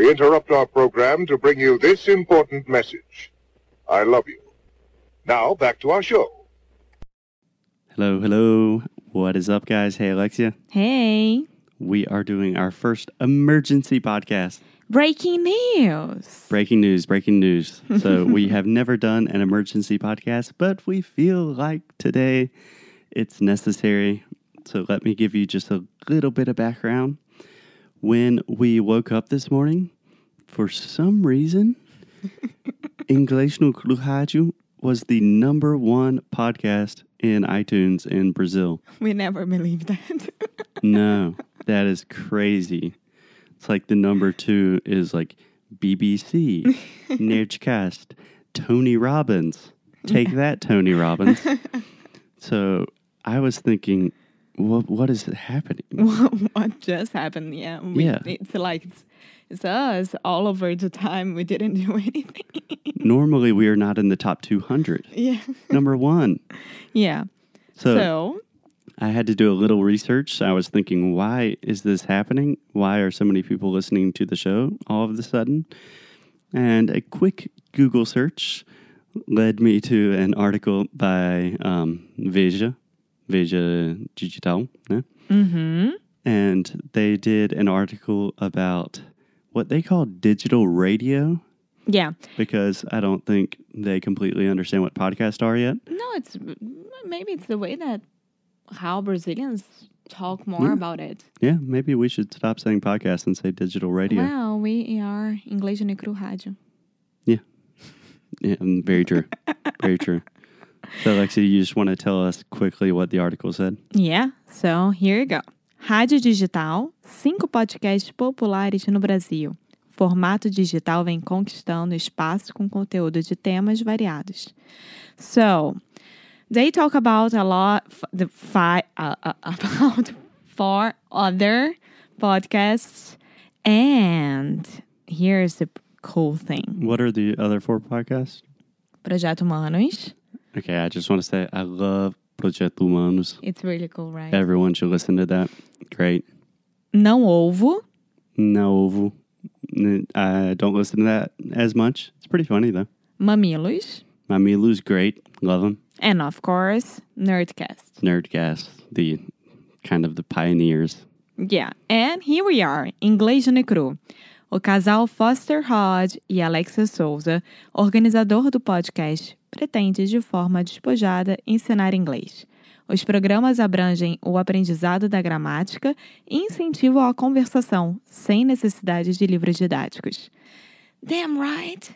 we interrupt our program to bring you this important message. I love you. Now, back to our show. Hello, hello. What is up, guys? Hey, Alexia. Hey, We are doing our first emergency podcast. breaking news. Breaking news, breaking news. So, we have never done an emergency podcast, but we feel like today it's necessary. So, let me give you just a little bit of background. When we woke up this morning, for some reason, Inglês no Rádio was the number one podcast in iTunes in Brazil. We never believed that. No, that is crazy. It's like the number two is like BBC, Nerdcast, Tony Robbins. Take that, Tony Robbins. so I was thinking, what what is happening? what, just happened? Yeah, we, Yeah. It's like it's, it's us all over the time. We didn't do anything. Normally we are not in the top 200. yeah, Number one. yeah. So, So, I had to do a little research. I was thinking, why is this happening? Why are so many people listening to the show all of a sudden? And a quick Google search led me to an article by um, Veja, Veja Digital, né? mm-hmm. and they did an article about what they call digital radio yeah. because I don't think they completely understand what podcasts are yet. No, it's maybe it's the way that how Brazilians talk more Yeah. about it. Yeah, maybe we should stop saying podcast and say digital radio. Well, we are Inglês no Cru Rádio. Yeah, mm, very true. very true. So, Lexi, you just want to tell us quickly what the article said? Yeah, so here you go. Rádio Digital, cinco podcasts populares no Brasil. Formato digital vem conquistando espaço com conteúdo de temas variados. So, they talk about a lot, the fi, uh, uh, about four other podcasts, and here's the cool thing: What are the other four podcasts? Projeto Humanos. Okay, I just want to say I love Projeto Humanos. It's really cool, right? Everyone should listen to that. Great. Não Ouvo. No, I don't listen to that as much. It's pretty funny, though. Mamilos. My Milu's great. Love him. And of course, Nerdcast. Nerdcast, the kind of the pioneers. Yeah, and here we are, Inglês no Cru. O casal Foster Hodge e Alexa Souza, organizador do podcast, pretende, de forma despojada, ensinar inglês. Os programas abrangem o aprendizado da gramática e incentivam a conversação, sem necessidade de livros didáticos. Damn right!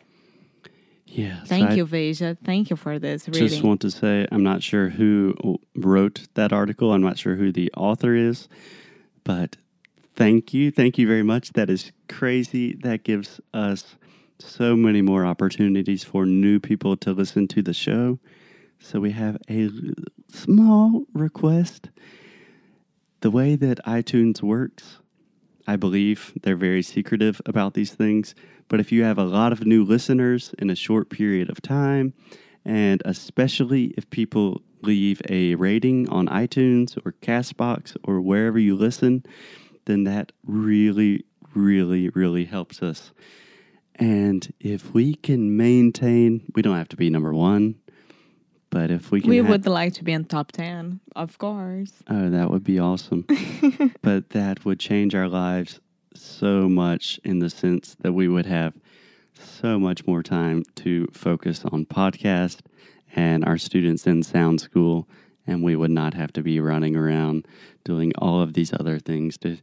Yes. Thank I you, Veja. Thank you for this, really. just want to say I'm not sure who wrote that article. I'm not sure who the author is, but thank you. Thank you very much. That is crazy. That gives us so many more opportunities for new people to listen to the show. So we have a small request. The way that iTunes works, I believe they're very secretive about these things. But if you have a lot of new listeners in a short period of time, and especially if people leave a rating on iTunes or Castbox or wherever you listen, then that really, really, really helps us. And if we can maintain, we don't have to be number one, but if we can, we ha- would like to be in top 10, of course. Oh, that would be awesome. but that would change our lives so much in the sense that we would have so much more time to focus on podcast and our students in sound school and we would not have to be running around doing all of these other things to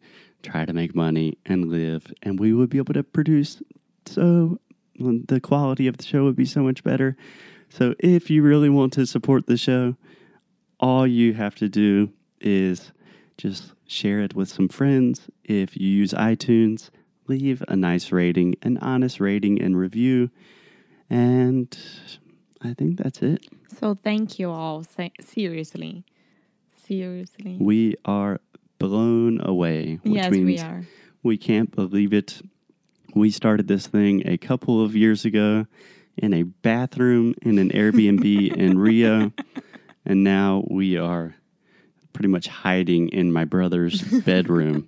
try to make money and live and we would be able to produce so the quality of the show would be so much better so if you really want to support the show all you have to do is just share it with some friends. If you use iTunes, leave a nice rating, an honest rating and review. And I think that's it. So thank you all. Se- seriously. Seriously. We are blown away, which yes, means we are. we can't believe it. We started this thing a couple of years ago in a bathroom in an Airbnb in Rio, and now we are pretty much hiding in my brother's bedroom.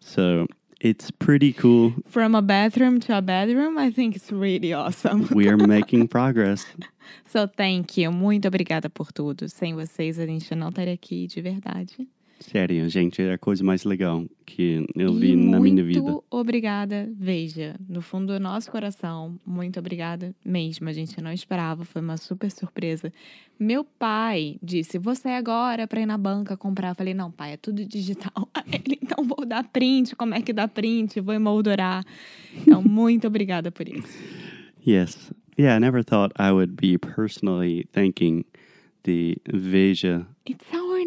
So It's pretty cool. From a bathroom to a bedroom, I think it's really awesome. We are making progress. So thank you. Muito obrigada por tudo. Sem vocês, a gente não estaria aqui de verdade. Sério, gente, é a coisa mais legal que eu e vi na muito minha vida. obrigada, Veja, no fundo do nosso coração, muito obrigada mesmo. A gente não esperava, foi uma super surpresa. Meu pai disse: Vou sair agora para ir na banca comprar. Eu falei: Não, pai, é tudo digital. Ele, então vou dar print. Como é que dá print? Vou emoldurar. Então, muito obrigada por isso. Yes. Yeah, I never thought I would be personally thanking the Veja.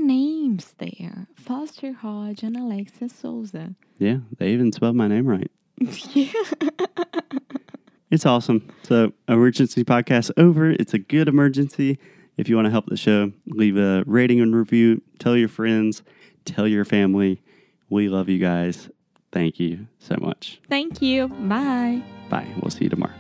Names there Foster Hodge and Alexia Souza. Yeah, they even spelled my name right. yeah. It's awesome. So, emergency podcast over. It's a good emergency. If you want to help the show, leave a rating and review. Tell your friends, tell your family. We love you guys. Thank you so much. Thank you. Bye. Bye. We'll see you tomorrow.